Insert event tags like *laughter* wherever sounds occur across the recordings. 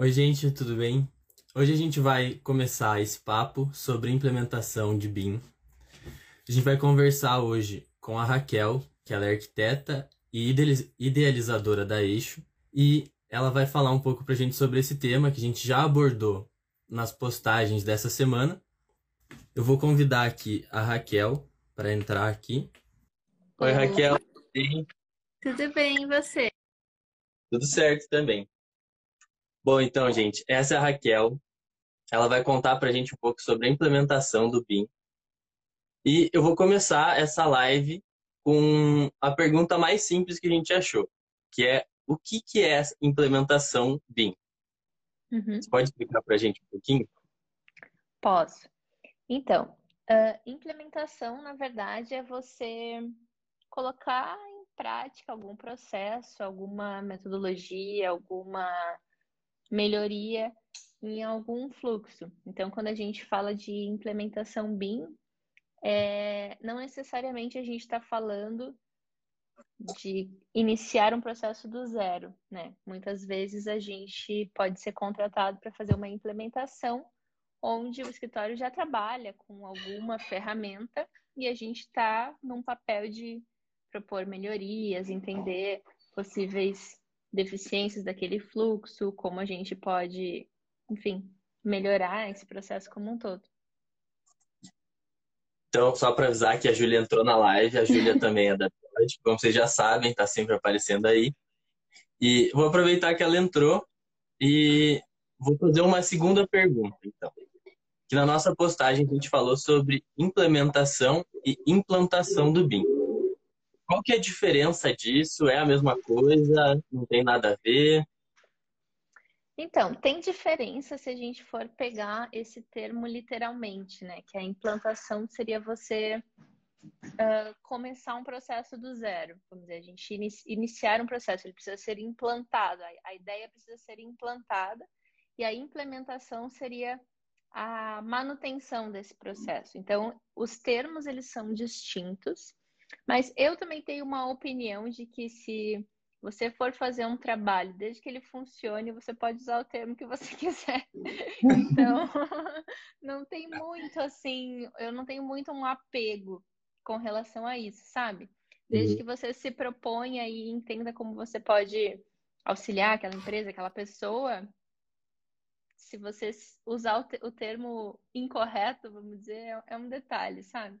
Oi, gente, tudo bem? Hoje a gente vai começar esse papo sobre implementação de BIM. A gente vai conversar hoje com a Raquel, que ela é arquiteta e idealizadora da Eixo, e ela vai falar um pouco pra gente sobre esse tema que a gente já abordou nas postagens dessa semana. Eu vou convidar aqui a Raquel para entrar aqui. Oi, Raquel. Tudo bem, e você? Tudo certo também. Bom, então, gente, essa é a Raquel. Ela vai contar para a gente um pouco sobre a implementação do BIM. E eu vou começar essa live com a pergunta mais simples que a gente achou, que é o que, que é implementação BIM? Uhum. Você pode explicar para a gente um pouquinho? Posso. Então, uh, implementação, na verdade, é você colocar em prática algum processo, alguma metodologia, alguma melhoria em algum fluxo. Então, quando a gente fala de implementação BIM, é, não necessariamente a gente está falando de iniciar um processo do zero, né? Muitas vezes a gente pode ser contratado para fazer uma implementação onde o escritório já trabalha com alguma ferramenta e a gente está num papel de propor melhorias, entender possíveis deficiências daquele fluxo, como a gente pode, enfim, melhorar esse processo como um todo. Então, só para avisar que a Júlia entrou na live, a Júlia *laughs* também é da Pode, como vocês já sabem, está sempre aparecendo aí. E vou aproveitar que ela entrou e vou fazer uma segunda pergunta, então. Que na nossa postagem a gente falou sobre implementação e implantação do BIM. Qual que é a diferença disso? É a mesma coisa? Não tem nada a ver? Então, tem diferença se a gente for pegar esse termo literalmente, né? Que a implantação seria você uh, começar um processo do zero. Vamos dizer, a gente iniciar um processo, ele precisa ser implantado, a, ideia precisa ser implantada, e a implementação seria a manutenção desse processo. Então, os termos eles são distintos, mas eu também tenho uma opinião de que se você for fazer um trabalho, desde que ele funcione, você pode usar o termo que você *laughs* quiser. Então, *laughs* não tem muito assim, eu não tenho muito um apego com relação a isso, sabe? Desde uhum. que você se proponha e entenda como você pode auxiliar aquela empresa, aquela pessoa, se você usar o, termo incorreto, vamos dizer, é, é um detalhe, sabe?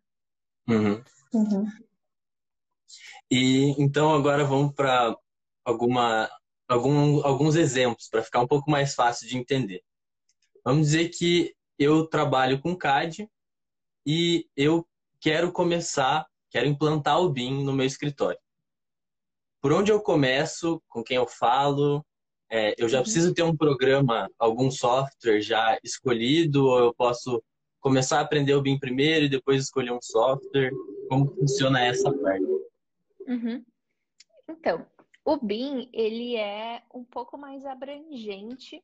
Uhum. Uhum. E então agora vamos para alguma algum, alguns exemplos para ficar um pouco mais fácil de entender. Vamos dizer que eu trabalho com CAD e eu quero começar, quero implantar o BIM no meu escritório. Por onde eu começo, com quem eu falo, é, eu já uhum. preciso ter um programa, algum software já escolhido, ou eu posso começar a aprender o BIM primeiro e depois escolher um software? Como funciona essa parte? Uhum. Então, o BIM, ele é um pouco mais abrangente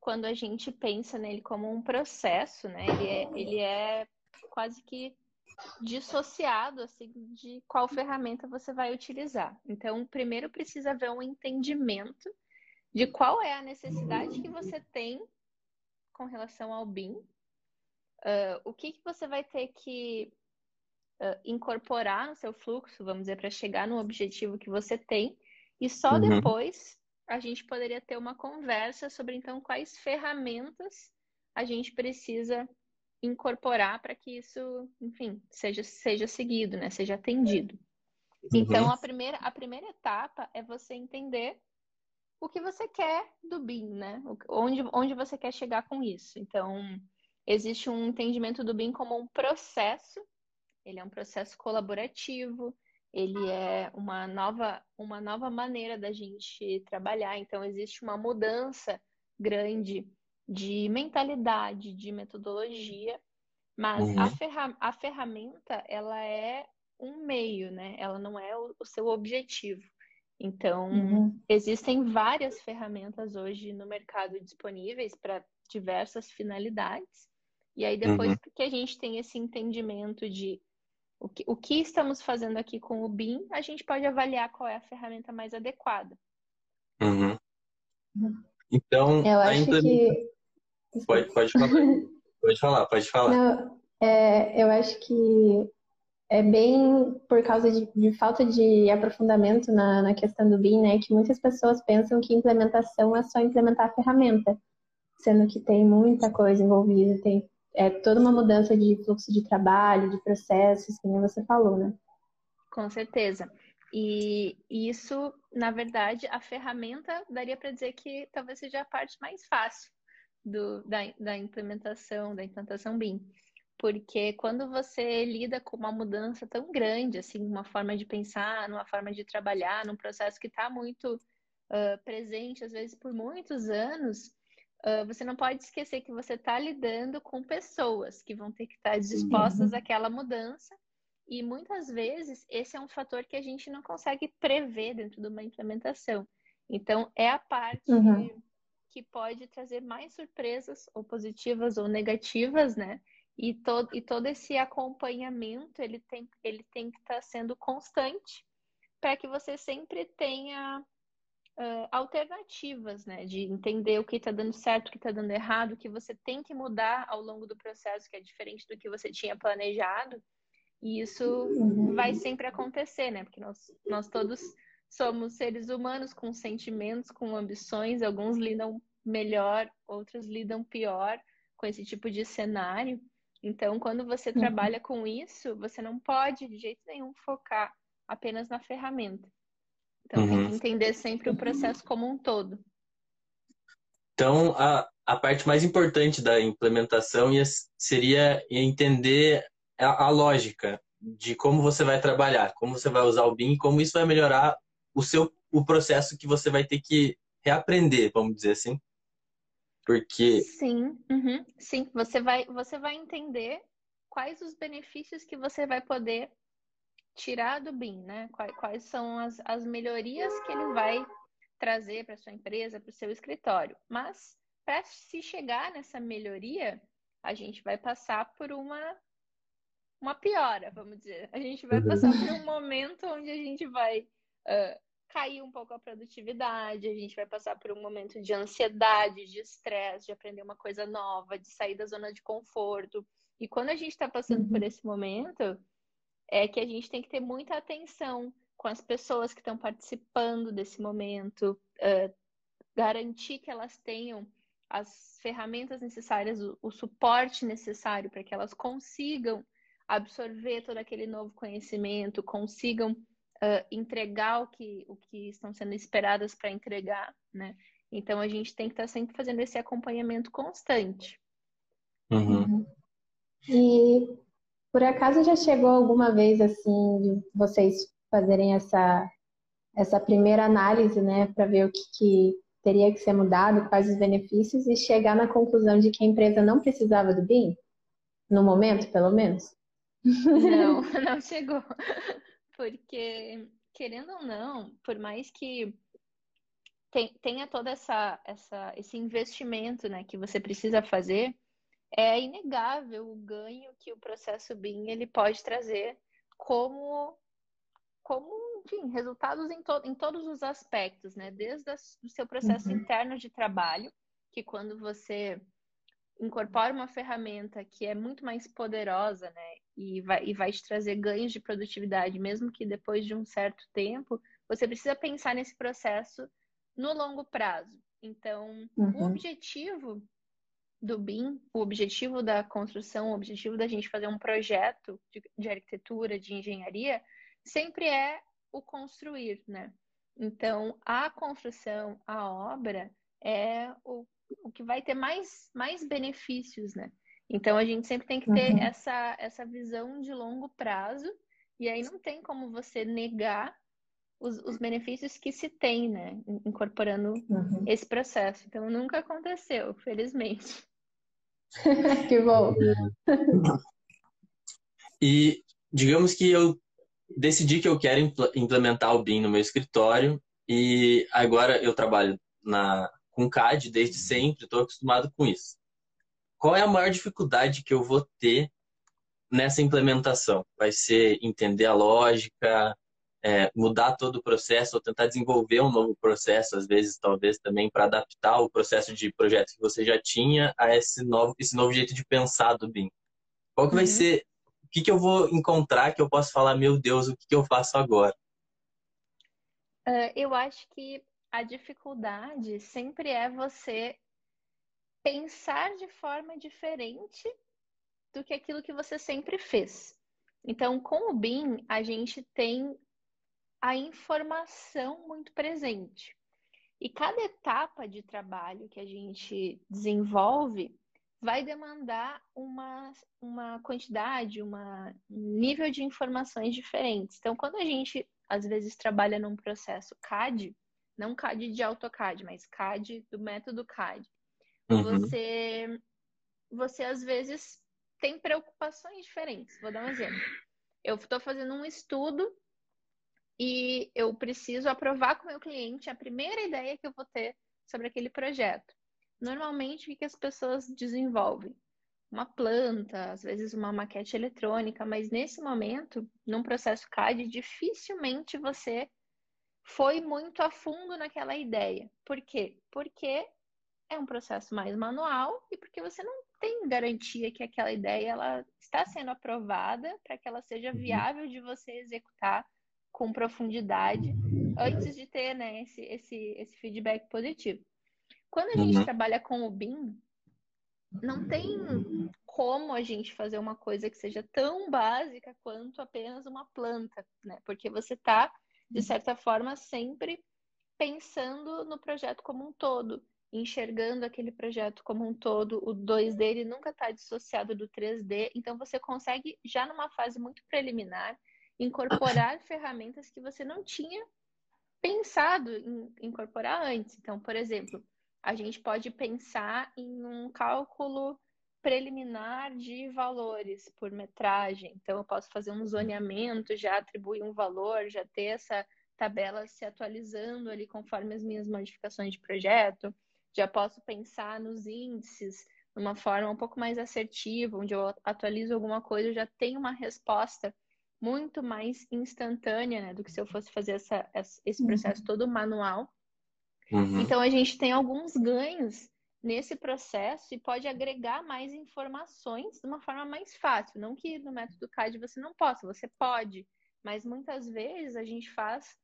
quando a gente pensa nele como um processo, né? Ele é, ele é quase que dissociado assim de qual ferramenta você vai utilizar. Então, primeiro precisa haver um entendimento de qual é a necessidade que você tem com relação ao BIM, uh, o que, que você vai ter que uh, incorporar no seu fluxo, vamos dizer, para chegar no objetivo que você tem, e só uhum. depois a gente poderia ter uma conversa sobre então quais ferramentas a gente precisa incorporar para que isso, enfim, seja, seja seguido, né? Seja atendido. Uhum. Então, a primeira, a primeira etapa é você entender o que você quer do BIM, né? Onde, onde você quer chegar com isso. Então, existe um entendimento do BIM como um processo, ele é um processo colaborativo, ele é uma nova, uma nova maneira da gente trabalhar. Então, existe uma mudança grande de mentalidade, de metodologia, mas uhum. a, ferra a ferramenta ela é um meio, né? Ela não é o, o seu objetivo. Então, uhum. existem várias ferramentas hoje no mercado disponíveis para diversas finalidades. E aí, depois uhum. que a gente tem esse entendimento de o que, o que estamos fazendo aqui com o BIM, a gente pode avaliar qual é a ferramenta mais adequada. Uhum. Então, eu acho implement... que. Pode, pode falar. *laughs* pode falar, pode falar. Não, é, eu acho que é bem por causa de, de falta de aprofundamento na, na, questão do BIM, né? Que muitas pessoas pensam que implementação é só implementar a ferramenta, sendo que tem muita coisa envolvida, tem é, toda uma mudança de fluxo de trabalho, de processos, nem você falou, né? Com certeza. E isso, na verdade, a ferramenta daria para dizer que talvez seja a parte mais fácil do, da, da implementação, da implantação BIM porque quando você lida com uma mudança tão grande, assim, uma forma de pensar, numa forma de trabalhar, num processo que está muito uh, presente, às vezes por muitos anos, uh, você não pode esquecer que você está lidando com pessoas que vão ter que estar tá dispostas uhum. àquela mudança. E muitas vezes esse é um fator que a gente não consegue prever dentro de uma implementação. Então, é a parte uhum. que pode trazer mais surpresas, ou positivas ou negativas, né? E todo, e todo esse acompanhamento ele tem, ele tem que estar tá sendo constante para que você sempre tenha uh, alternativas, né? De entender o que está dando certo, o que está dando errado, o que você tem que mudar ao longo do processo, que é diferente do que você tinha planejado. E isso uhum. vai sempre acontecer, né? Porque nós, nós todos somos seres humanos com sentimentos, com ambições, alguns lidam melhor, outros lidam pior com esse tipo de cenário. Então, quando você uhum. trabalha com isso, você não pode de jeito nenhum focar apenas na ferramenta. Então, uhum. tem que entender sempre o processo como um todo. Então, a, a parte mais importante da implementação seria entender a, a lógica de como você vai trabalhar, como você vai usar o BIM como isso vai melhorar o seu o processo que você vai ter que reaprender, vamos dizer assim. Porque. Sim, uhum, sim. Você vai, você vai entender quais os benefícios que você vai poder tirar do BIM, né? Quais, quais são as, as melhorias que ele vai trazer para sua empresa, para o seu escritório. Mas para se chegar nessa melhoria, a gente vai passar por uma uma piora, vamos dizer. A gente vai passar por um momento onde a gente vai uh, cair um pouco a produtividade, a gente vai passar por um momento de ansiedade, de estresse, de aprender uma coisa nova, de sair da zona de conforto. E quando a gente está passando uhum. por esse momento, é que a gente tem que ter muita atenção com as pessoas que estão participando desse momento, uh, garantir que elas tenham as ferramentas necessárias, o, o suporte necessário para que elas consigam absorver todo aquele novo conhecimento, consigam uh, entregar o que, o que estão sendo esperadas para entregar, né? Então a gente tem que estar tá sempre fazendo esse acompanhamento constante. Uhum. E por acaso já chegou alguma vez assim de vocês fazerem essa essa primeira análise, né, para ver o que, que teria que ser mudado, quais os benefícios e chegar na conclusão de que a empresa não precisava do BIM? No momento, pelo menos? Não, *laughs* *laughs* não chegou. Porque, querendo ou não, por mais que tenha todo essa, essa, esse investimento né, que você precisa fazer, é inegável o ganho que o processo BIM ele pode trazer como, como enfim, resultados em, to, em todos os aspectos, né? Desde o seu processo uhum. interno de trabalho, que quando você incorpora uma ferramenta que é muito mais poderosa, né? E vai, e vai te trazer ganhos de produtividade, mesmo que depois de um certo tempo, você precisa pensar nesse processo no longo prazo. Então, uhum. o objetivo do BIM, o objetivo da construção, o objetivo da gente fazer um projeto de, de arquitetura, de engenharia, sempre é o construir, né? Então, a construção, a obra, é o o que vai ter mais, mais benefícios, né? Então a gente sempre tem que ter uhum. essa, essa visão de longo prazo, e aí não tem como você negar os, os benefícios que se tem, né? Incorporando uhum. esse processo. Então nunca aconteceu, felizmente. *laughs* que bom. E digamos que eu decidi que eu quero implementar o BIM no meu escritório e agora eu trabalho na com CAD desde sempre, estou acostumado com isso. Qual é a maior dificuldade que eu vou ter nessa implementação? Vai ser entender a lógica, é, mudar todo o processo ou tentar desenvolver um novo processo, às vezes, talvez também para adaptar o processo de projeto que você já tinha a esse novo, esse novo jeito de pensar do BIM? Qual que vai uhum. ser, o que, que eu vou encontrar que eu posso falar, meu Deus, o que, que eu faço agora? Uh, eu acho que a dificuldade sempre é você pensar de forma diferente do que aquilo que você sempre fez. Então, com o BIM, a gente tem a informação muito presente. E cada etapa de trabalho que a gente desenvolve vai demandar uma, uma quantidade, uma, um nível de informações diferentes. Então, quando a gente, às vezes, trabalha num processo CAD, não CAD de AutoCAD, mas CAD do método CAD, Uhum. Você, você às vezes tem preocupações diferentes. Vou dar um exemplo. Eu estou fazendo um estudo e eu preciso aprovar com o meu cliente a primeira ideia que eu vou ter sobre aquele projeto. Normalmente, o que as pessoas desenvolvem? Uma planta, às vezes uma maquete eletrônica, mas nesse momento, num processo CAD, dificilmente você foi muito a fundo naquela ideia. Por quê? Porque é um processo mais manual e porque você não tem garantia que aquela ideia ela está sendo aprovada para que ela seja uhum. viável de você executar com profundidade antes de ter né, esse, esse, esse feedback positivo. Quando a gente uhum. trabalha com o BIM, não tem como a gente fazer uma coisa que seja tão básica quanto apenas uma planta, né? Porque você está, de certa forma, sempre pensando no projeto como um todo enxergando aquele projeto como um todo, o 2D ele nunca está dissociado do 3D, então você consegue, já numa fase muito preliminar, incorporar ferramentas que você não tinha pensado em incorporar antes. Então, por exemplo, a gente pode pensar em um cálculo preliminar de valores por metragem. Então, eu posso fazer um zoneamento, já atribuir um valor, já ter essa tabela se atualizando ali conforme as minhas modificações de projeto já posso pensar nos índices de uma forma um pouco mais assertiva, onde eu atualizo alguma coisa, eu já tenho uma resposta muito mais instantânea né, do que se eu fosse fazer essa, esse uhum. processo todo manual. Uhum. Então, a gente tem alguns ganhos nesse processo e pode agregar mais informações de uma forma mais fácil. Não que no método CAD você não possa, você pode, mas muitas vezes a gente faz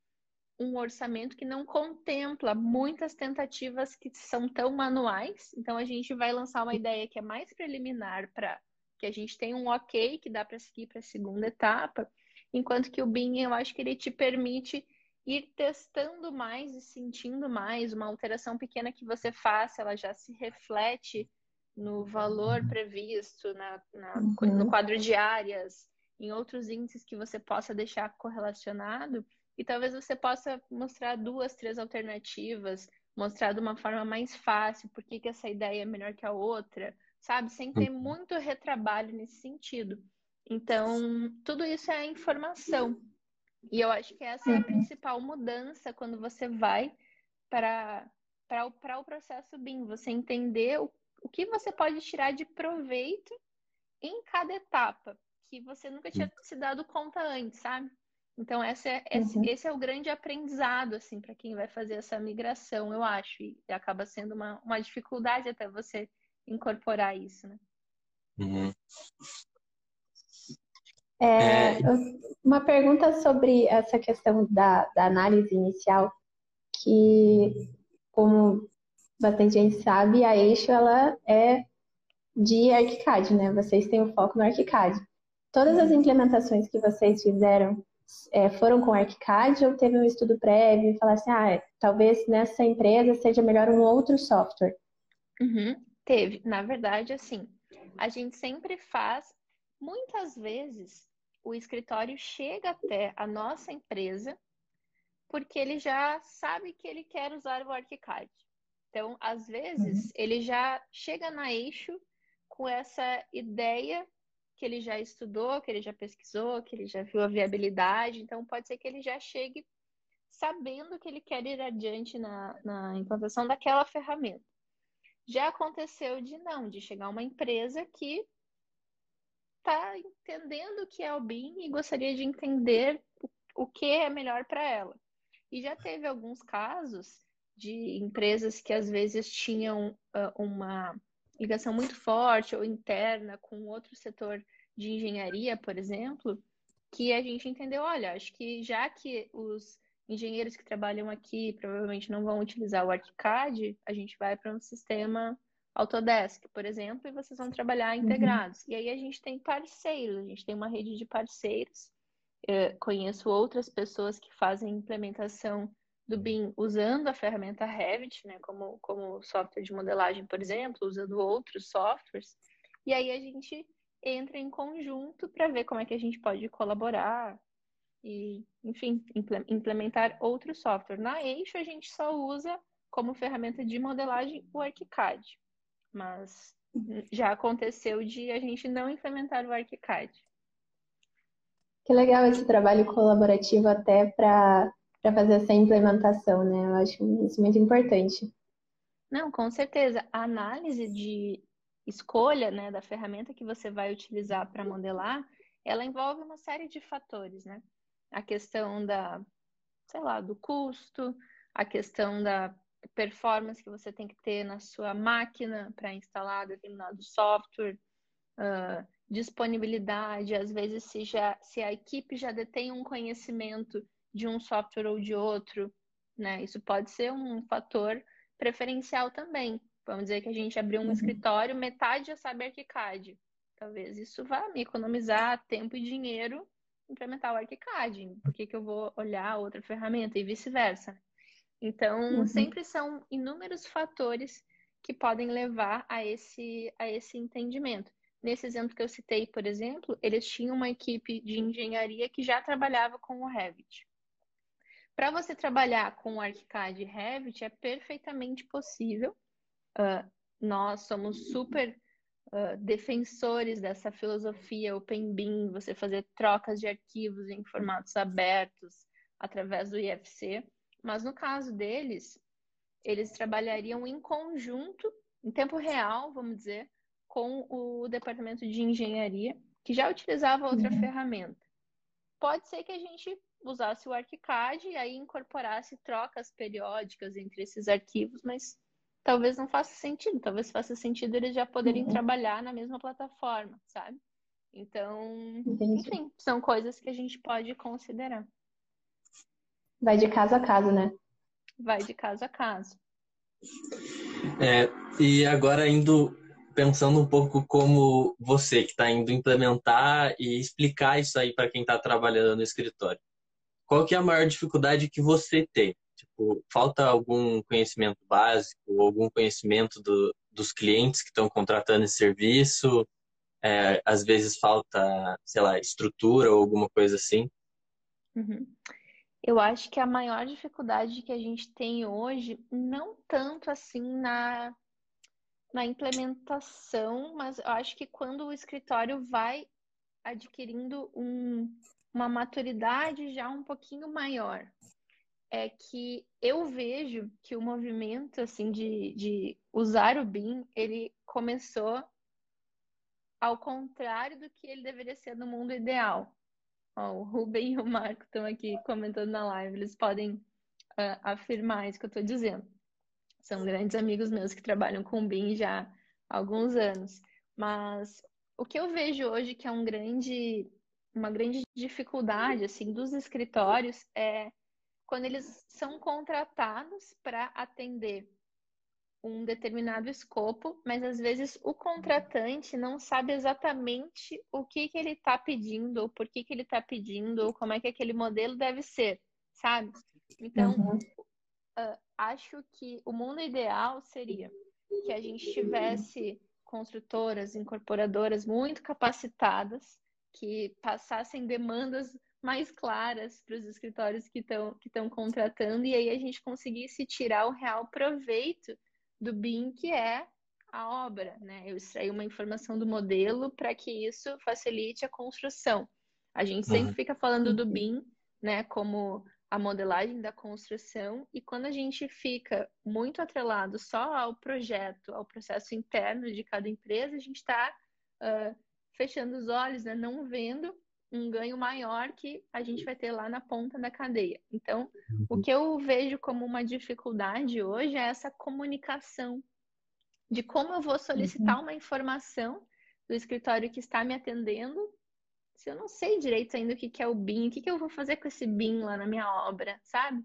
um orçamento que não contempla muitas tentativas que são tão manuais. Então a gente vai lançar uma ideia que é mais preliminar para que a gente tenha um ok que dá para seguir para a segunda etapa, enquanto que o BIM eu acho que ele te permite ir testando mais e sentindo mais uma alteração pequena que você faça, ela já se reflete no valor previsto, na, na uhum. no quadro de áreas, em outros índices que você possa deixar correlacionado e talvez você possa mostrar duas, três alternativas, mostrar de uma forma mais fácil por que, que essa ideia é melhor que a outra, sabe? Sem ter uhum. muito retrabalho nesse sentido. Então, tudo isso é informação. E eu acho que essa é a uhum. principal mudança quando você vai para, para, o, o processo BIM. Você entender o, o que você pode tirar de proveito em cada etapa, que você nunca tinha se dado conta antes, sabe? Então, essa é, esse, uhum. esse é o grande aprendizado, assim, para quem vai fazer essa migração, eu acho. E acaba sendo uma, uma dificuldade até você incorporar isso, né? Uhum. É, uma pergunta sobre essa questão da, da análise inicial, que, como bastante gente sabe, a Eixo ela é de ArchiCAD, né? Vocês têm o um foco no ArchiCAD. Todas as uhum. implementações que vocês fizeram é, foram com ArchiCAD ou teve um estudo prévio e falaram assim, ah, talvez nessa empresa seja melhor um outro software? Uhum, teve. Na verdade, assim, a gente sempre faz, muitas vezes, o escritório chega até a nossa empresa porque ele já sabe que ele quer usar o ArchiCAD. Então, às vezes, uhum. ele já chega na eixo com essa ideia que ele já estudou, que ele já pesquisou, que ele já viu a viabilidade. Então, pode ser que ele já chegue sabendo que ele quer ir adiante na, na implantação daquela ferramenta. Já aconteceu de não, de chegar uma empresa que está entendendo o que é o BIM e gostaria de entender o, que é melhor para ela. E já teve alguns casos de empresas que às vezes tinham uh, uma ligação muito forte ou interna com outro setor de engenharia, por exemplo, que a gente entendeu, olha, acho que já que os engenheiros que trabalham aqui provavelmente não vão utilizar o ArchiCAD, a gente vai para um sistema Autodesk, por exemplo, e vocês vão trabalhar uhum. integrados. Uhum. E aí a gente tem parceiros, a gente tem uma rede de parceiros. Eu conheço outras pessoas que fazem implementação do BIM usando a ferramenta Revit, né, como, como software de modelagem, por exemplo, usando outros softwares. E aí a gente entra em conjunto para ver como é que a gente pode colaborar e, enfim, implementar outro software. Na Eixo, a gente só usa como ferramenta de modelagem o ArchiCAD, mas já aconteceu de a gente não implementar o ArchiCAD. Que legal esse trabalho colaborativo até para fazer essa implementação, né? Eu acho isso muito importante. Não, com certeza. A análise de escolha né, da ferramenta que você vai utilizar para modelar, ela envolve uma série de fatores, né? A questão da, sei lá, do custo, a questão da performance que você tem que ter na sua máquina para instalar determinado software, uh, disponibilidade, às vezes se, já, se a equipe já detém um conhecimento de um software ou de outro, né? Isso pode ser um fator preferencial também. Vamos dizer que a gente abriu um uhum. escritório, metade já sabe ArchiCAD. Talvez isso vá me economizar tempo e dinheiro implementar o ArchiCAD. Por que, que eu vou olhar outra ferramenta e vice-versa? Então, uhum. sempre são inúmeros fatores que podem levar a esse, a esse entendimento. Nesse exemplo que eu citei, por exemplo, eles tinham uma equipe de engenharia que já trabalhava com o Revit. Para você trabalhar com o ArchiCAD e Revit, é perfeitamente possível Uh, nós somos super uh, defensores dessa filosofia Open BIM, você fazer trocas de arquivos em formatos abertos através do IFC. Mas no caso deles, eles trabalhariam em conjunto, em tempo real, vamos dizer, com o departamento de engenharia, que já utilizava outra uhum. ferramenta. Pode ser que a gente usasse o ArchiCAD e aí incorporasse trocas periódicas entre esses arquivos, mas talvez não faça sentido. Talvez faça sentido eles já poderem uhum. trabalhar na mesma plataforma, sabe? Então, Entendi. enfim, são coisas que a gente pode considerar. Vai de caso a caso, né? Vai de caso a caso. É, e agora indo pensando um pouco como você que está indo implementar e explicar isso aí para quem está trabalhando no escritório. Qual que é a maior dificuldade que você tem? Tipo, falta algum conhecimento básico, algum conhecimento do, dos clientes que estão contratando esse serviço? É, às vezes falta, sei lá, estrutura ou alguma coisa assim? Uhum. Eu acho que a maior dificuldade que a gente tem hoje, não tanto assim na, na implementação, mas eu acho que quando o escritório vai adquirindo um, uma maturidade já um pouquinho maior, é que eu vejo que o movimento assim de, de usar o BIM, ele começou ao contrário do que ele deveria ser no mundo ideal. Ó, o Ruben e o Marco estão aqui comentando na live, eles podem uh, afirmar isso que eu estou dizendo. São grandes amigos meus que trabalham com BIM já há alguns anos. Mas o que eu vejo hoje que é um grande, uma grande dificuldade assim dos escritórios é quando eles são contratados para atender um determinado escopo, mas às vezes o contratante não sabe exatamente o que, que ele está pedindo, ou por que, que ele está pedindo, ou como é que aquele modelo deve ser, sabe? Então, uhum. uh, acho que o mundo ideal seria que a gente tivesse construtoras, incorporadoras muito capacitadas, que passassem demandas mais claras para os escritórios que estão que contratando e aí a gente conseguisse tirar o real proveito do BIM, que é a obra, né? Eu extraí uma informação do modelo para que isso facilite a construção. A gente sempre uhum. fica falando do BIM, né, como a modelagem da construção, e quando a gente fica muito atrelado só ao projeto, ao processo interno de cada empresa, a gente está uh, fechando os olhos, né, não vendo um ganho maior que a gente vai ter lá na ponta da cadeia. Então, o que eu vejo como uma dificuldade hoje é essa comunicação de como eu vou solicitar uhum. uma informação do escritório que está me atendendo se eu não sei direito ainda o que, é o BIM, o que, que eu vou fazer com esse BIM lá na minha obra, sabe?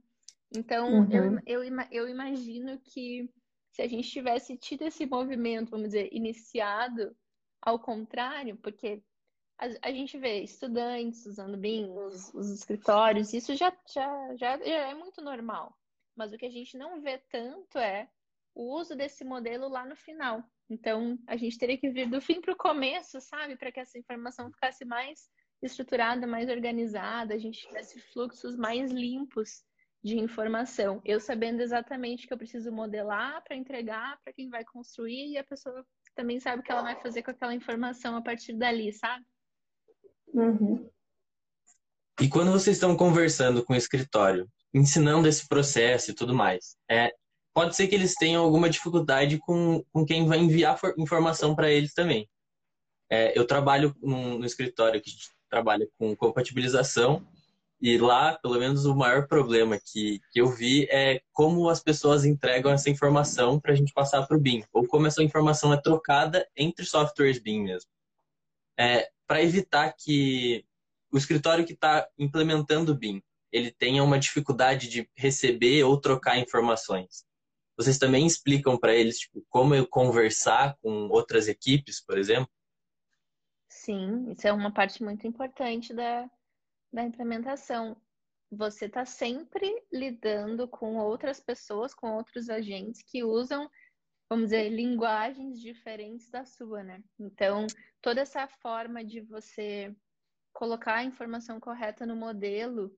Então, uhum. eu, eu, eu imagino que se a gente tivesse tido esse movimento, vamos dizer, iniciado ao contrário, porque a, a gente vê estudantes usando BIM, os, os escritórios, isso já, já, já, já é muito normal. Mas o que a gente não vê tanto é o uso desse modelo lá no final. Então, a gente teria que vir do fim para o começo, sabe? Para que essa informação ficasse mais estruturada, mais organizada, a gente tivesse fluxos mais limpos de informação. Eu sabendo exatamente que eu preciso modelar para entregar para quem vai construir e a pessoa também sabe o que ela vai fazer com aquela informação a partir dali, sabe? Uhum. E quando vocês estão conversando com o escritório, ensinando esse processo e tudo mais, é, pode ser que eles tenham alguma dificuldade com, com quem vai enviar informação para eles também. É, eu trabalho no, no escritório que trabalha com compatibilização e lá, pelo menos, o maior problema que, que eu vi é como as pessoas entregam essa informação para a gente passar para o BIM, ou como essa informação é trocada entre softwares BIM mesmo. É, para evitar que o escritório que está implementando o BIM ele tenha uma dificuldade de receber ou trocar informações. Vocês também explicam para eles tipo, como eu conversar com outras equipes, por exemplo? Sim, isso é uma parte muito importante da, da implementação. Você está sempre lidando com outras pessoas, com outros agentes que usam, vamos dizer, linguagens diferentes da sua, né? Então, toda essa forma de você colocar a informação correta no modelo,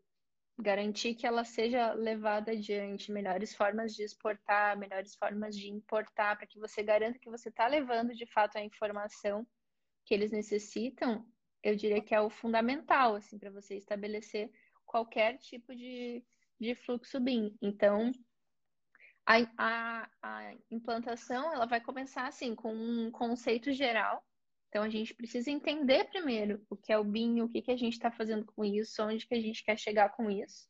garantir que ela seja levada adiante, melhores formas de exportar, melhores formas de importar, para que você garanta que você está levando de fato a informação que eles necessitam, eu diria que é o fundamental, assim, para você estabelecer qualquer tipo de, de fluxo BIM. Então, a, a, a implantação, ela vai começar, assim, com um conceito geral. Então, a gente precisa entender primeiro o que é o BIM, o que, que a gente está fazendo com isso, onde que a gente quer chegar com isso.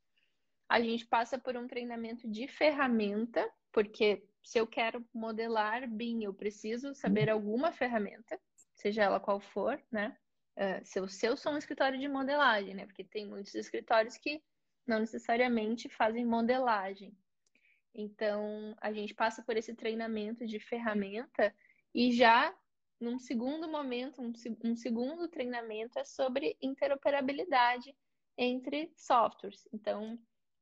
A gente passa por um treinamento de ferramenta, porque se eu quero modelar BIM, eu preciso saber alguma ferramenta, seja ela qual for, né? Uh, se, eu, se eu sou um escritório de modelagem, né? Porque tem muitos escritórios que não necessariamente fazem modelagem. Então, a gente passa por esse treinamento de ferramenta e já num segundo momento, um, um segundo treinamento é sobre interoperabilidade entre softwares. Então,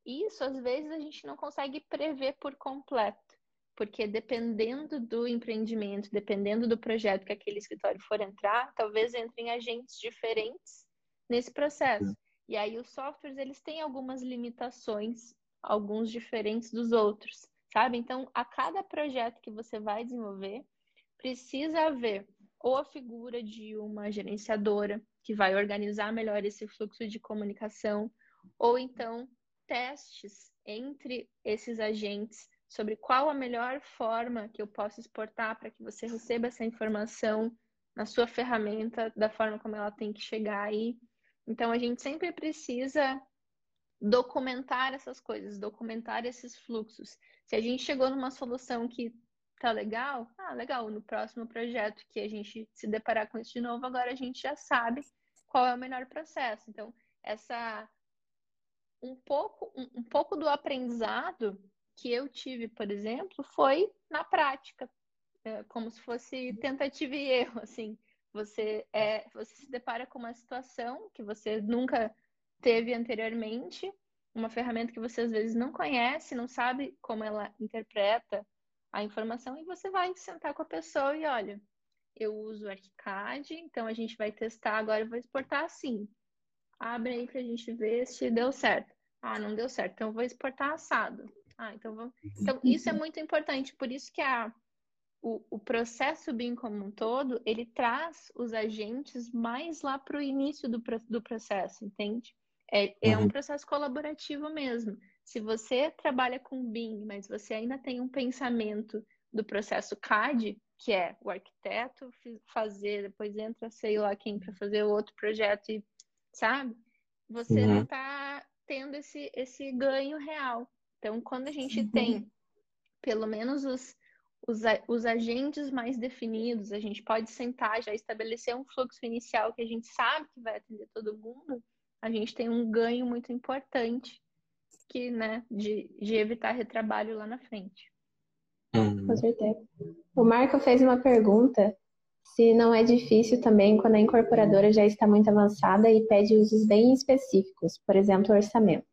isso às vezes a gente não consegue prever por completo porque dependendo do empreendimento, dependendo do projeto que aquele escritório for entrar, talvez entrem agentes diferentes nesse processo. E aí os softwares, eles têm algumas limitações, alguns diferentes dos outros, sabe? Então, a cada projeto que você vai desenvolver, precisa haver ou a figura de uma gerenciadora que vai organizar melhor esse fluxo de comunicação, ou então testes entre esses agentes sobre qual a melhor forma que eu posso exportar para que você receba essa informação na sua ferramenta, da forma como ela tem que chegar aí. Então, a gente sempre precisa documentar essas coisas, documentar esses fluxos. Se a gente chegou numa solução que tá legal, ah, legal, no próximo projeto que a gente se deparar com isso de novo, agora a gente já sabe qual é o melhor processo. Então, essa um pouco um, um pouco do aprendizado que eu tive, por exemplo, foi na prática, é, como se fosse tentativa e erro, assim. Você é, você se depara com uma situação que você nunca teve anteriormente, uma ferramenta que você às vezes não conhece, não sabe como ela interpreta a informação e você vai sentar com a pessoa e olha, eu uso o ArchiCAD, então a gente vai testar agora, eu vou exportar assim. Abre aí para a gente ver se deu certo. Ah, não deu certo, então eu vou exportar assado. Ah, então vamos. Então, isso é muito importante, por isso que a, o, o processo BIM como um todo, ele traz os agentes mais lá para o início do, do processo, entende? É, é um uhum. processo colaborativo mesmo. Se você trabalha com BIM, mas você ainda tem um pensamento do processo CAD, que é o arquiteto fazer, depois entra sei lá quem para fazer o outro projeto e sabe? Você uhum. não está tendo esse, esse ganho real. Então, quando a gente uhum. tem pelo menos os, os, os agentes mais definidos, a gente pode sentar, já estabelecer um fluxo inicial que a gente sabe que vai atender todo mundo, a gente tem um ganho muito importante que, né, de, de evitar retrabalho lá na frente. Uhum. Com certeza. O Marco fez uma pergunta se não é difícil também quando a incorporadora já está muito avançada e pede usos bem específicos, por exemplo, orçamento.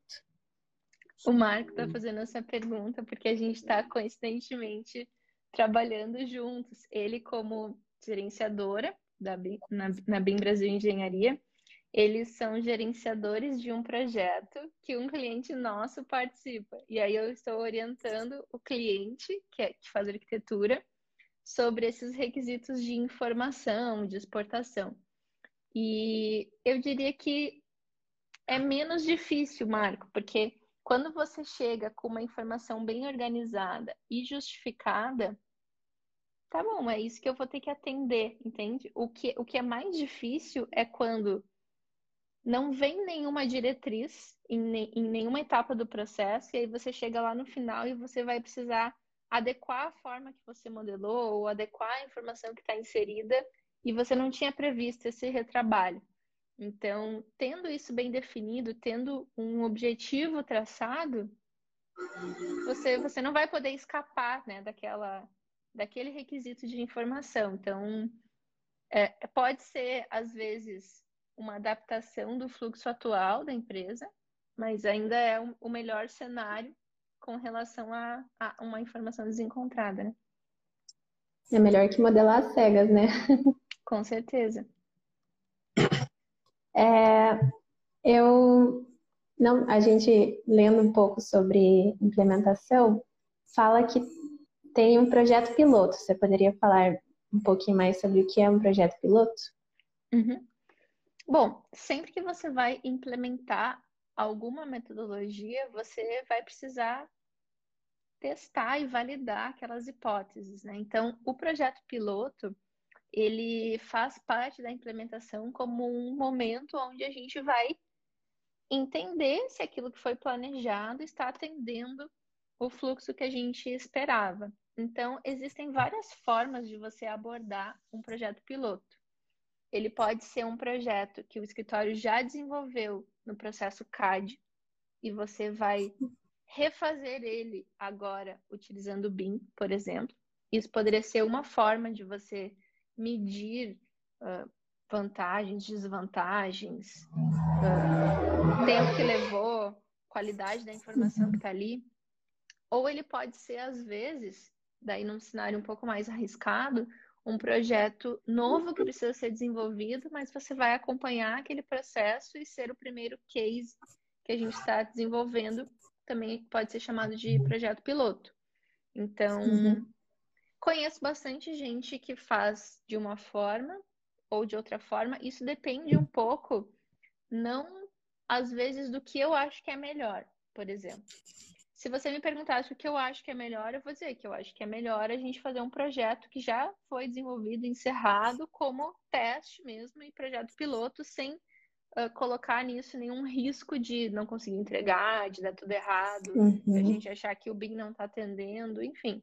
O Marco está fazendo essa pergunta porque a gente está coincidentemente trabalhando juntos. Ele como gerenciadora da BIM, na, na BIM Brasil Engenharia, eles são gerenciadores de um projeto que um cliente nosso participa. E aí eu estou orientando o cliente, que, é, que faz arquitetura, sobre esses requisitos de informação, de exportação. E eu diria que é menos difícil, Marco, porque quando você chega com uma informação bem organizada e justificada, tá bom, é isso que eu vou ter que atender, entende? O que, o que é mais difícil é quando não vem nenhuma diretriz em, em nenhuma etapa do processo, e aí você chega lá no final e você vai precisar adequar a forma que você modelou ou adequar a informação que está inserida e você não tinha previsto esse retrabalho. Então, tendo isso bem definido, tendo um objetivo traçado, você, você não vai poder escapar né, daquela, daquele requisito de informação. Então, é, pode ser, às vezes, uma adaptação do fluxo atual da empresa, mas ainda é o melhor cenário com relação a, a uma informação desencontrada, né? É melhor que modelar as cegas, né? *laughs* Com certeza. É, eu não, a gente lendo um pouco sobre implementação, fala que tem um projeto piloto. Você poderia falar um pouquinho mais sobre o que é um projeto piloto? Uhum. Bom, sempre que você vai implementar alguma metodologia, você vai precisar testar e validar aquelas hipóteses, né? Então, o projeto piloto, ele faz parte da implementação como um momento onde a gente vai entender se aquilo que foi planejado está atendendo o fluxo que a gente esperava. Então, existem várias formas de você abordar um projeto piloto. Ele pode ser um projeto que o escritório já desenvolveu no processo CAD e você vai refazer ele agora utilizando o BIM, por exemplo. Isso poderia ser uma forma de você medir uh, vantagens, desvantagens, uh, tempo que levou, qualidade da informação que está ali. Ou ele pode ser, às vezes, daí num cenário um pouco mais arriscado, um projeto novo que precisa ser desenvolvido, mas você vai acompanhar aquele processo e ser o primeiro case que a gente está desenvolvendo também pode ser chamado de projeto piloto. Então, uhum. conheço bastante gente que faz de uma forma ou de outra forma. Isso depende um pouco, não às vezes do que eu acho que é melhor, por exemplo. Se você me perguntasse o que eu acho que é melhor, eu vou dizer que eu acho que é melhor a gente fazer um projeto que já foi desenvolvido, encerrado, como teste mesmo e projeto piloto, sem uh, colocar nisso nenhum risco de não conseguir entregar, de dar tudo errado, uhum. de a gente achar que o BIM não está atendendo, enfim.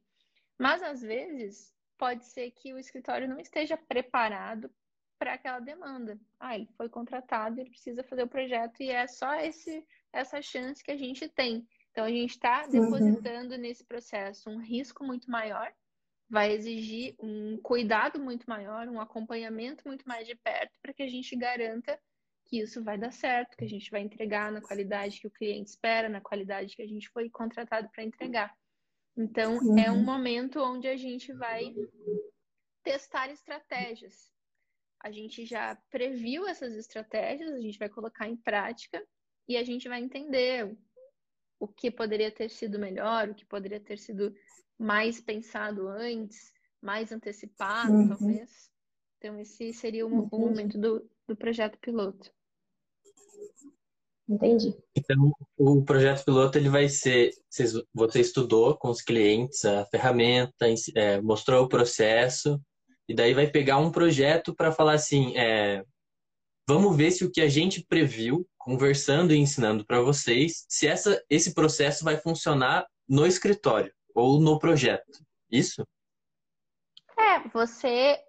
Mas às vezes pode ser que o escritório não esteja preparado para aquela demanda. Ah, ele foi contratado, ele precisa fazer o projeto e é só esse, essa chance que a gente tem. Então a gente está uhum. depositando uhum. nesse processo um risco muito maior, vai exigir um cuidado muito maior, um acompanhamento muito mais de perto para que a gente garanta que isso vai dar certo, que a gente vai entregar na qualidade que o cliente espera, na qualidade que a gente foi contratado para entregar. Então, uhum. é um momento onde a gente vai testar estratégias. A gente já previu essas estratégias, a gente vai colocar em prática e a gente vai entender o que poderia ter sido melhor, o que poderia ter sido mais pensado antes, mais antecipado, uhum. talvez. Então, esse seria o, o momento do, do projeto piloto. Entendi. Então, o projeto piloto ele vai ser, você estudou com os clientes a ferramenta, é, mostrou o processo, e daí vai pegar um projeto para falar assim, é, vamos ver se o que a gente previu, conversando e ensinando para vocês, se essa, esse processo vai funcionar no escritório ou no projeto. Isso? É, você,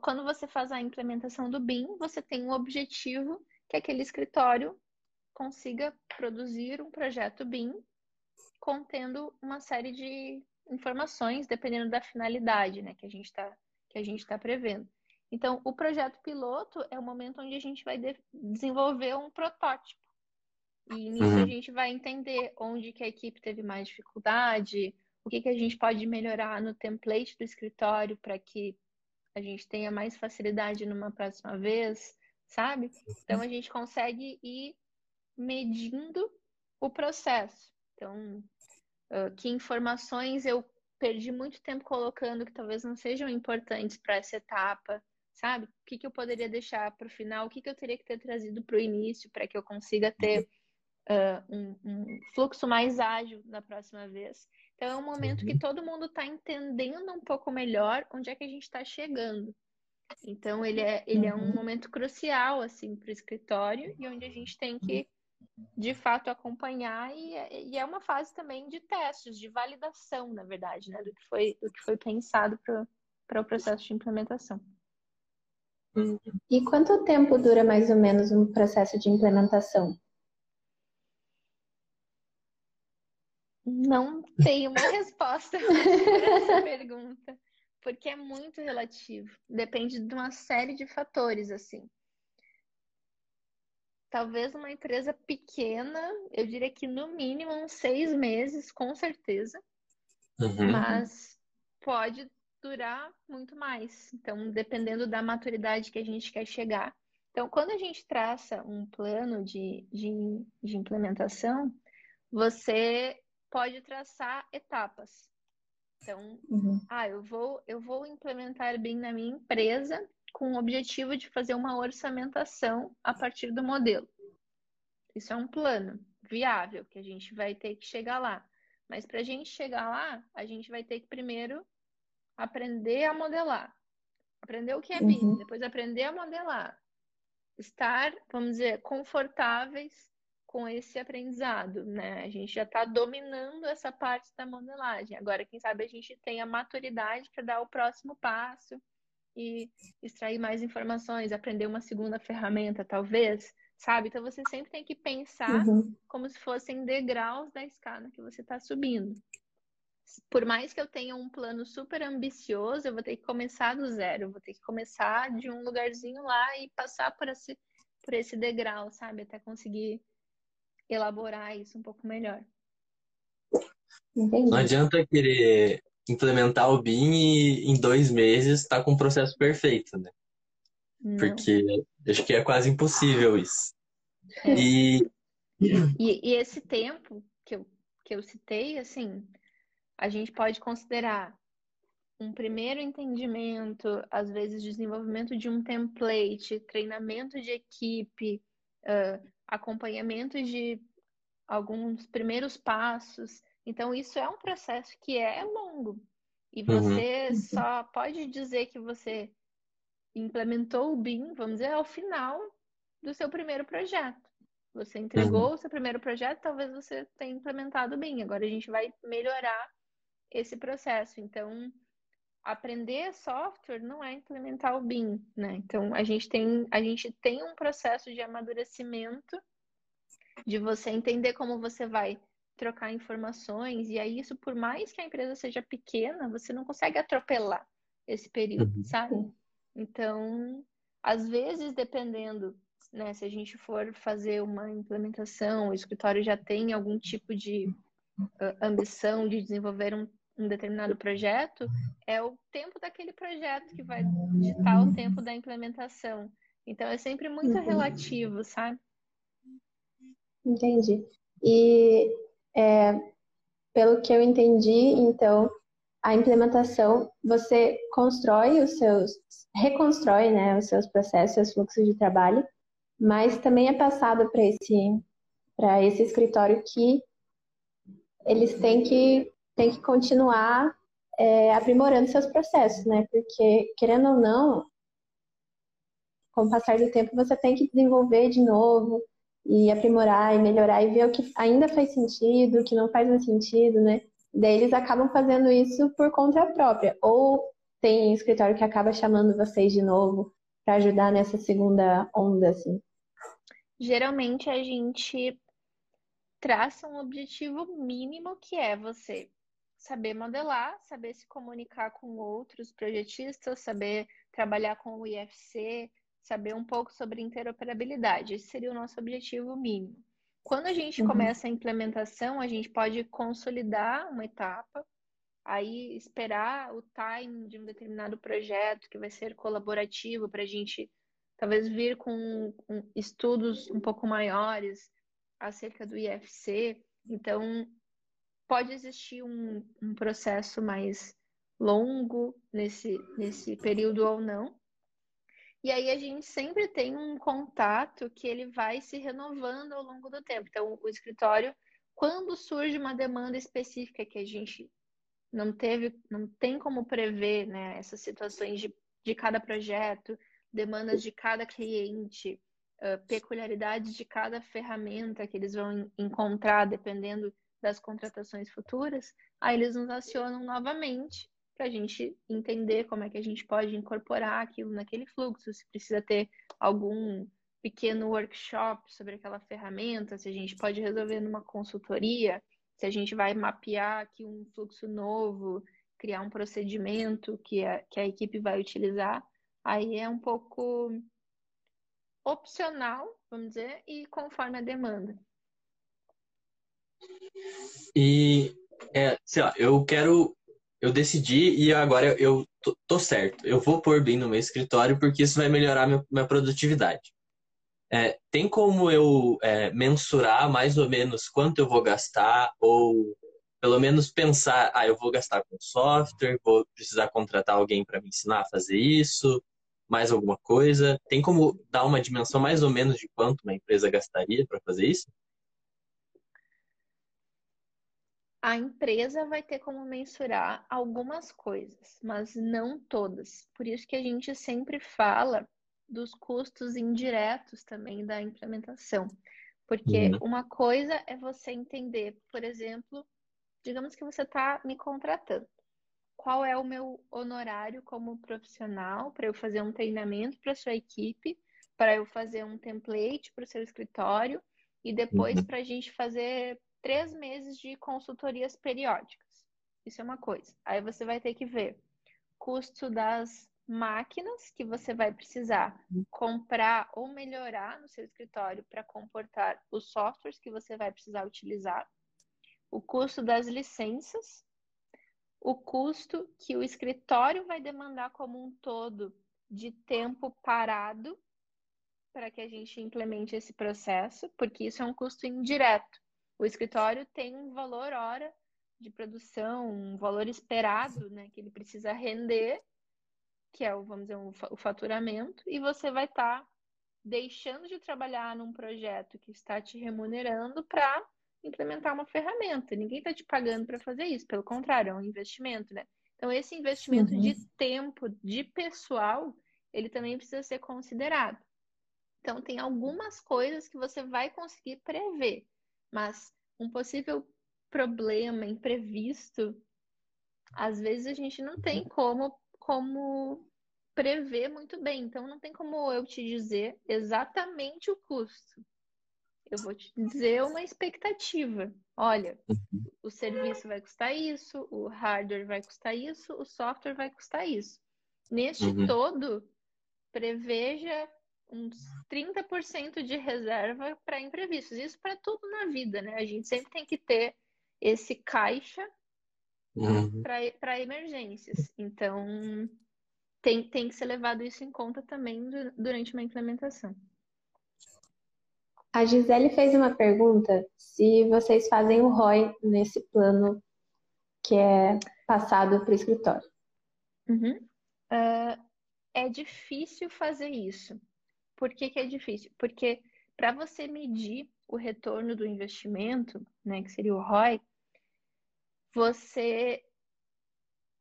quando você faz a implementação do BIM, você tem um objetivo que aquele escritório consiga produzir um projeto BIM contendo uma série de informações, dependendo da finalidade né, que a gente está que a gente está prevendo. Então, o projeto piloto é o momento onde a gente vai de desenvolver um protótipo. E nisso uhum. a gente vai entender onde que a equipe teve mais dificuldade, o que, que a gente pode melhorar no template do escritório para que a gente tenha mais facilidade numa próxima vez, sabe? Então a gente consegue ir medindo o processo. Então, que informações eu perdi muito tempo colocando que talvez não sejam importantes para essa etapa, sabe? O que, que eu poderia deixar para o final, o que, que eu teria que ter trazido para o início para que eu consiga ter uh, um, um, fluxo mais ágil na próxima vez. Então, é um momento que uhum. todo mundo está entendendo um pouco melhor onde é que a gente está chegando. Então, ele é, ele é um uhum. momento crucial, assim, para o escritório e onde a gente tem que, de fato, acompanhar e, e, é uma fase também de testes, de validação, na verdade, né, do que foi, do que foi pensado para o processo de implementação. E quanto tempo dura mais ou menos um processo de implementação? Não tenho uma *laughs* resposta para essa pergunta, porque é muito relativo. Depende de uma série de fatores, assim. Talvez uma empresa pequena, eu diria que no mínimo uns seis meses, com certeza. Uhum. Mas pode durar muito mais. Então, dependendo da maturidade que a gente quer chegar. Então, quando a gente traça um plano de, de, de implementação, você pode traçar etapas. Então, uhum. ah, eu vou, eu vou implementar BIM na minha empresa com o objetivo de fazer uma orçamentação a partir do modelo. Isso é um plano viável que a gente vai ter que chegar lá. Mas para a gente chegar lá, a gente vai ter que primeiro aprender a modelar. Aprender o que é BIM, uhum. depois aprender a modelar. Estar, vamos dizer, confortáveis com esse aprendizado, né? A gente já está dominando essa parte da modelagem. Agora, quem sabe a gente tem a maturidade para dar o próximo passo e extrair mais informações, aprender uma segunda ferramenta, talvez, sabe? Então você sempre tem que pensar uhum. como se fossem degraus da escada que você está subindo. Por mais que eu tenha um plano super ambicioso, eu vou ter que começar do zero, eu vou ter que começar de um lugarzinho lá e passar por esse, por esse degrau, sabe? Até conseguir elaborar isso um pouco melhor. Entendi. Não adianta querer implementar o BIM e em dois meses tá com o processo perfeito, né? Não. Porque acho que é quase impossível isso. É. E... e... E, esse tempo que eu, que eu citei, assim, a gente pode considerar um primeiro entendimento, às vezes desenvolvimento de um template, treinamento de equipe, uh, acompanhamento de alguns primeiros passos. Então, isso é um processo que é longo. E uhum. você uhum. só pode dizer que você implementou o BIM, vamos dizer, ao final do seu primeiro projeto. Você entregou uhum. o seu primeiro projeto, talvez você tenha implementado o BIM. Agora a gente vai melhorar esse processo. Então, aprender software não é implementar o BIM, né? Então, a gente tem, a gente tem um processo de amadurecimento de você entender como você vai trocar informações, e aí isso, por mais que a empresa seja pequena, você não consegue atropelar esse período, uhum. sabe? Então, às vezes, dependendo, né, se a gente for fazer uma implementação, o escritório já tem algum tipo de uh, ambição de desenvolver um, um determinado projeto, é o tempo daquele projeto que vai ditar o tempo da implementação. Então, é sempre muito uhum. relativo, sabe? Entendi. E é, pelo que eu entendi, então, a implementação, você constrói os seus, reconstrói né, os seus processos, seus fluxos de trabalho, mas também é passado para esse, para esse escritório que eles têm que, têm que continuar é, aprimorando seus processos, né? Porque, querendo ou não, com o passar do tempo, você tem que desenvolver de novo e aprimorar e melhorar e ver o que ainda faz sentido, o que não faz mais sentido, né? Daí eles acabam fazendo isso por conta própria. Ou tem escritório que acaba chamando vocês de novo para ajudar nessa segunda onda, assim. Geralmente a gente traça um objetivo mínimo que é você saber modelar, saber se comunicar com outros projetistas, saber trabalhar com o IFC, saber um pouco sobre interoperabilidade. Esse seria o nosso objetivo mínimo. Quando a gente uhum. começa a implementação, a gente pode consolidar uma etapa, aí esperar o time de um determinado projeto que vai ser colaborativo para a gente talvez vir com, com estudos um pouco maiores acerca do IFC. Então, pode existir um, um processo mais longo nesse, nesse período ou não. E aí a gente sempre tem um contato que ele vai se renovando ao longo do tempo. Então, o escritório, quando surge uma demanda específica que a gente não teve, não tem como prever, né, essas situações de, de cada projeto, demandas de cada cliente, uh, peculiaridades de cada ferramenta que eles vão encontrar dependendo das contratações futuras, aí eles nos acionam novamente para a gente entender como é que a gente pode incorporar aquilo naquele fluxo, se precisa ter algum pequeno workshop sobre aquela ferramenta, se a gente pode resolver numa consultoria, se a gente vai mapear aqui um fluxo novo, criar um procedimento que a, que a equipe vai utilizar, aí é um pouco opcional, vamos dizer, e conforme a demanda. E, é, sei lá, eu quero. Eu decidi e agora eu tô, tô certo. Eu vou pôr bem no meu escritório porque isso vai melhorar minha, minha produtividade. É, tem como eu é, mensurar mais ou menos quanto eu vou gastar ou pelo menos pensar, ah, eu vou gastar com software, vou precisar contratar alguém para me ensinar a fazer isso, mais alguma coisa? Tem como dar uma dimensão mais ou menos de quanto uma empresa gastaria para fazer isso? A empresa vai ter como mensurar algumas coisas, mas não todas. Por isso que a gente sempre fala dos custos indiretos também da implementação. Porque uhum. uma coisa é você entender, por exemplo, digamos que você está me contratando. Qual é o meu honorário como profissional para eu fazer um treinamento para sua equipe, para eu fazer um template para o seu escritório e depois uhum. para a gente fazer três meses de consultorias periódicas. Isso é uma coisa. Aí você vai ter que ver custo das máquinas que você vai precisar comprar ou melhorar no seu escritório para comportar os softwares que você vai precisar utilizar, o custo das licenças, o custo que o escritório vai demandar como um todo de tempo parado para que a gente implemente esse processo, porque isso é um custo indireto. O escritório tem um valor hora de produção, um valor esperado, né, que ele precisa render, que é o, vamos dizer, o faturamento, e você vai estar tá deixando de trabalhar num projeto que está te remunerando para implementar uma ferramenta. Ninguém está te pagando para fazer isso, pelo contrário, é um investimento, né? Então, esse investimento uhum. de tempo, de pessoal, ele também precisa ser considerado. Então, tem algumas coisas que você vai conseguir prever. Mas um possível problema imprevisto, às vezes a gente não tem uhum. como, como prever muito bem. Então, não tem como eu te dizer exatamente o custo. Eu vou te dizer uma expectativa. Olha, uhum. o serviço vai custar isso, o hardware vai custar isso, o software vai custar isso. Neste uhum. todo, preveja uns 30% de reserva para imprevistos. Isso para tudo na vida, né? A gente sempre tem que ter esse caixa uhum. para emergências. Então, tem, tem que ser levado isso em conta também durante uma implementação. A Gisele fez uma pergunta se vocês fazem o ROI nesse plano que é passado para o escritório. Uhum. Uh, é difícil fazer isso. Por que, que é difícil? Porque para você medir o retorno do investimento, né, que seria o ROI, você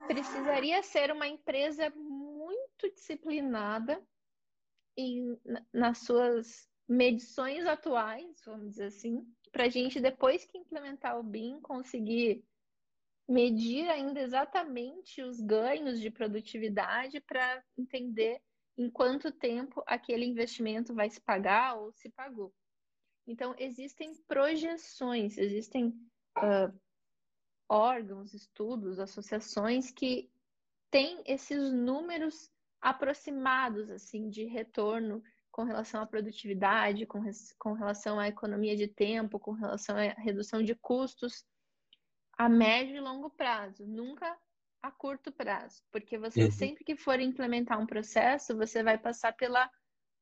precisaria ser uma empresa muito disciplinada em, nas suas medições atuais, vamos dizer assim, para a gente, depois que implementar o BIM, conseguir medir ainda exatamente os ganhos de produtividade para entender em quanto tempo aquele investimento vai se pagar ou se pagou. Então, existem projeções, existem uh, órgãos, estudos, associações que têm esses números aproximados assim de retorno com relação à produtividade, com, com relação à economia de tempo, com relação à redução de custos a médio e longo prazo, nunca a curto prazo, porque você uhum. sempre que for implementar um processo, você vai passar pela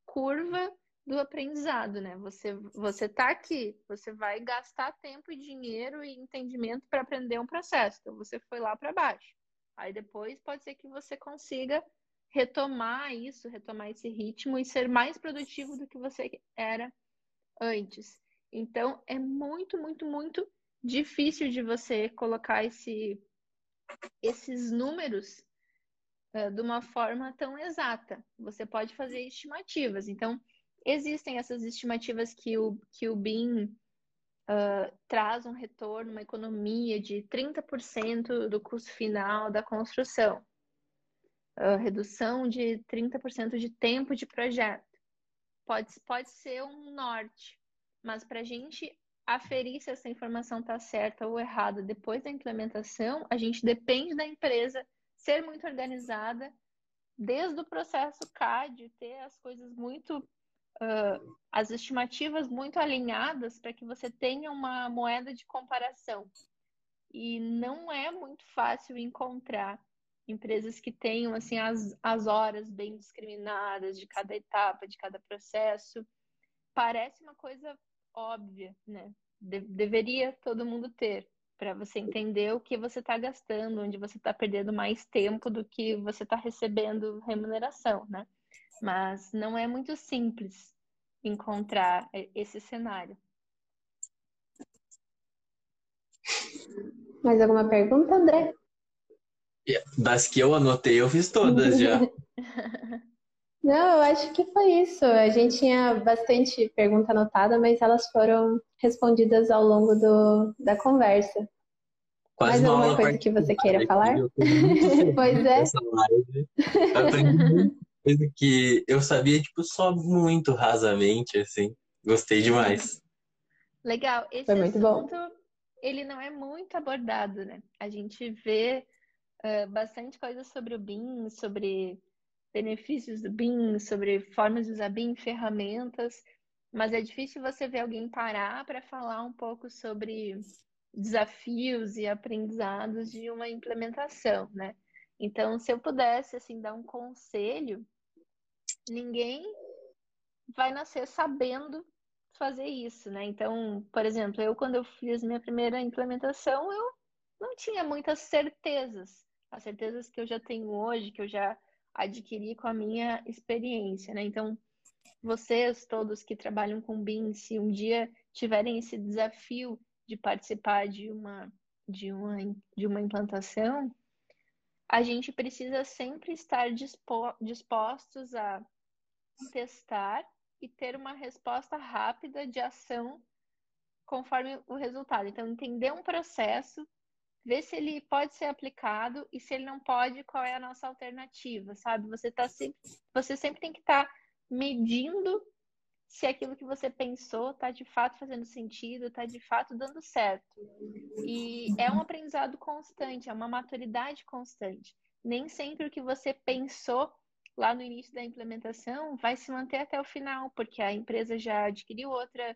curva do aprendizado, né? Você você tá aqui, você vai gastar tempo e dinheiro e entendimento para aprender um processo. Então você foi lá para baixo. Aí depois pode ser que você consiga retomar isso, retomar esse ritmo e ser mais produtivo do que você era antes. Então é muito, muito, muito difícil de você colocar esse, esses números uh, de uma forma tão exata. Você pode fazer estimativas. Então, existem essas estimativas que o, que o BIM uh, traz um retorno, uma economia de 30% do custo final da construção. Uh, redução de 30% de tempo de projeto. Pode, pode ser um norte, mas para a gente aferir se essa informação está certa ou errada depois da implementação, a gente depende da empresa ser muito organizada, desde o processo CAD, ter as coisas muito, uh, as estimativas muito alinhadas para que você tenha uma moeda de comparação. E não é muito fácil encontrar empresas que tenham assim as, as horas bem discriminadas de cada etapa, de cada processo. Parece uma coisa óbvia, né? De deveria todo mundo ter, para você entender o que você está gastando, onde você está perdendo mais tempo do que você está recebendo remuneração, né? Mas não é muito simples encontrar esse cenário. Mais alguma pergunta, André? Das que eu anotei, eu fiz todas já. *laughs* Não, eu acho que foi isso. A gente tinha bastante pergunta anotada, mas elas foram respondidas ao longo do, da conversa. Quase Mais alguma coisa que você queira falar? *laughs* pois é. Eu aprendi coisa que eu sabia, tipo, só muito rasamente, assim. Gostei demais. Legal. Esse Foi muito assunto, bom. ele não é muito abordado, né? A gente vê uh, bastante coisa sobre o BIM, sobre benefícios do BIM, sobre formas de usar BIM, ferramentas, mas é difícil você ver alguém parar para falar um pouco sobre desafios e aprendizados de uma implementação, né? Então, se eu pudesse assim dar um conselho, ninguém vai nascer sabendo fazer isso, né? Então, por exemplo, eu quando eu fiz minha primeira implementação, eu não tinha muitas certezas. As certezas que eu já tenho hoje, que eu já adquirir com a minha experiência, né? Então, vocês todos que trabalham com BIM, se um dia tiverem esse desafio de participar de uma de uma de uma implantação, a gente precisa sempre estar dispostos a testar e ter uma resposta rápida de ação conforme o resultado. Então, entender um processo ver se ele pode ser aplicado e se ele não pode, qual é a nossa alternativa, sabe? Você tá sempre, você sempre tem que estar tá medindo se aquilo que você pensou está de fato fazendo sentido, está de fato dando certo. E é um aprendizado constante, é uma maturidade constante. Nem sempre o que você pensou lá no início da implementação vai se manter até o final, porque a empresa já adquiriu outra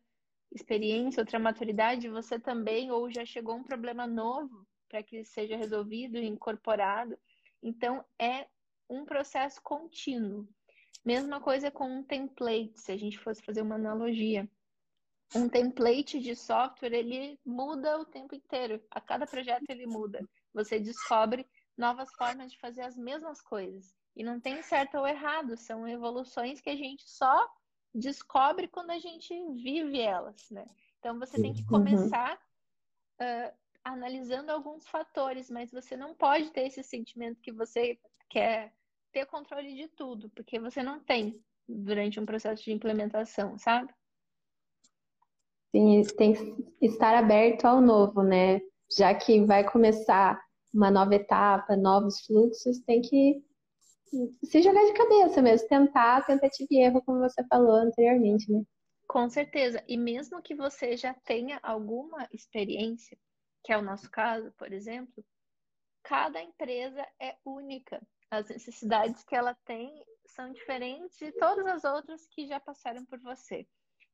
experiência, outra maturidade, você também, ou já chegou um problema novo para que seja resolvido e incorporado. Então, é um processo contínuo. Mesma coisa com um template, se a gente fosse fazer uma analogia. Um template de software, ele muda o tempo inteiro. A cada projeto ele muda. Você descobre novas formas de fazer as mesmas coisas. E não tem certo ou errado, são evoluções que a gente só descobre quando a gente vive elas, né? Então você tem que uhum. começar uh, analisando alguns fatores, mas você não pode ter esse sentimento que você quer ter controle de tudo, porque você não tem. durante um processo de implementação, sabe? Sim, tem que estar aberto ao novo, né? Já que vai começar uma nova etapa, novos fluxos, tem que se jogar de cabeça mesmo, tentar, tentativa e erro, como você falou anteriormente, né? Com certeza. E mesmo que você já tenha alguma experiência, que é o nosso caso, por exemplo, cada empresa é única. As necessidades que ela tem são diferentes de todas as outras que já passaram por você.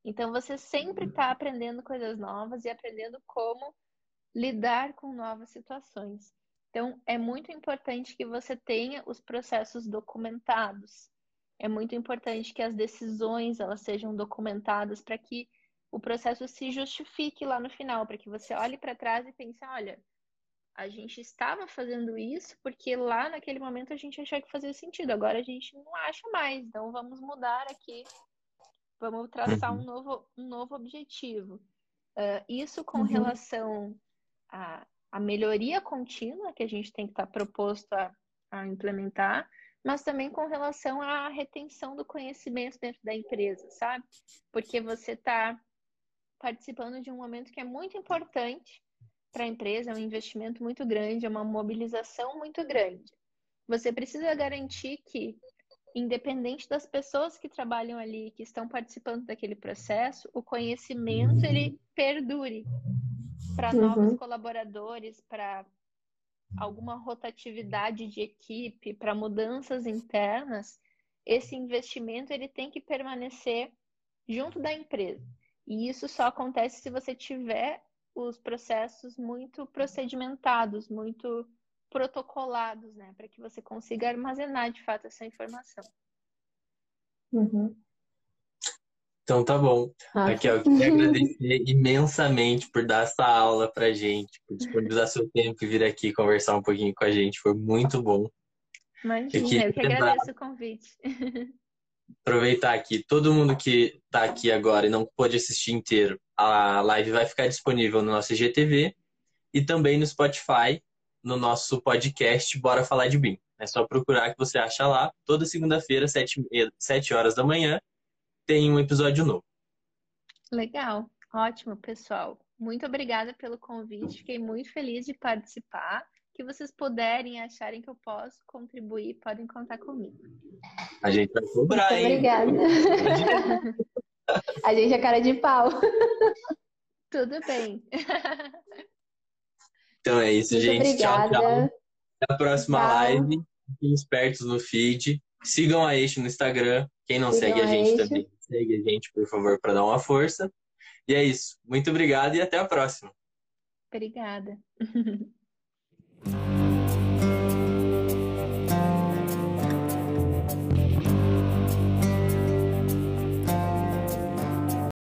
Então, você sempre está aprendendo coisas novas e aprendendo como lidar com novas situações. Então, é muito importante que você tenha os processos documentados. É muito importante que as decisões elas sejam documentadas para que o processo se justifique lá no final, para que você olhe para trás e pense, olha, a gente estava fazendo isso porque lá naquele momento a gente achou que fazia sentido, agora a gente não acha mais, então vamos mudar aqui, vamos traçar um uhum. novo, um novo objetivo. Uh, isso com uhum. relação à, à melhoria contínua que a gente tem que estar proposto a, a implementar, mas também com relação à retenção do conhecimento dentro da empresa, sabe? Porque você está participando de um momento que é muito importante para a empresa, é um investimento muito grande, é uma mobilização muito grande. Você precisa garantir que, independente das pessoas que trabalham ali, que estão participando daquele processo, o conhecimento ele perdure para uhum. novos colaboradores, para alguma rotatividade de equipe, para mudanças internas, esse investimento ele tem que permanecer junto da empresa. E isso só acontece se você tiver os processos muito procedimentados, muito protocolados, né? Para que você consiga armazenar de fato essa informação. Uhum. Então tá bom. Ah. Raquel, eu queria agradecer imensamente por dar essa aula pra gente, por disponibilizar seu tempo e vir aqui conversar um pouquinho com a gente. Foi muito bom. Imagina, eu, eu que agradeço o convite. *laughs* aproveitar aqui, todo mundo que está aqui agora e não pôde assistir inteiro, a live vai ficar disponível no nosso IGTV e também no Spotify, no nosso podcast Bora Falar de BIM. É só procurar que você acha lá. Toda segunda-feira, 7, 7 horas da manhã, tem um episódio novo. Legal, ótimo, pessoal. Muito obrigada pelo convite, fiquei muito feliz de participar que vocês puderem acharem que eu posso contribuir, podem contar comigo. A gente vai cobrar, Muito Obrigada. *laughs* A gente é cara de pau. Tudo bem. *laughs* Então é isso, Muito gente. Obrigada. Tchau, tchau. Até a próxima tchau. live. Fiquem espertos no feed. Sigam a Eixo no Instagram. Quem não Sigam segue a gente a também, segue a gente, por favor, para dar uma força. E é isso. Muito obrigado e até a próxima. Obrigada. *laughs* Thank you.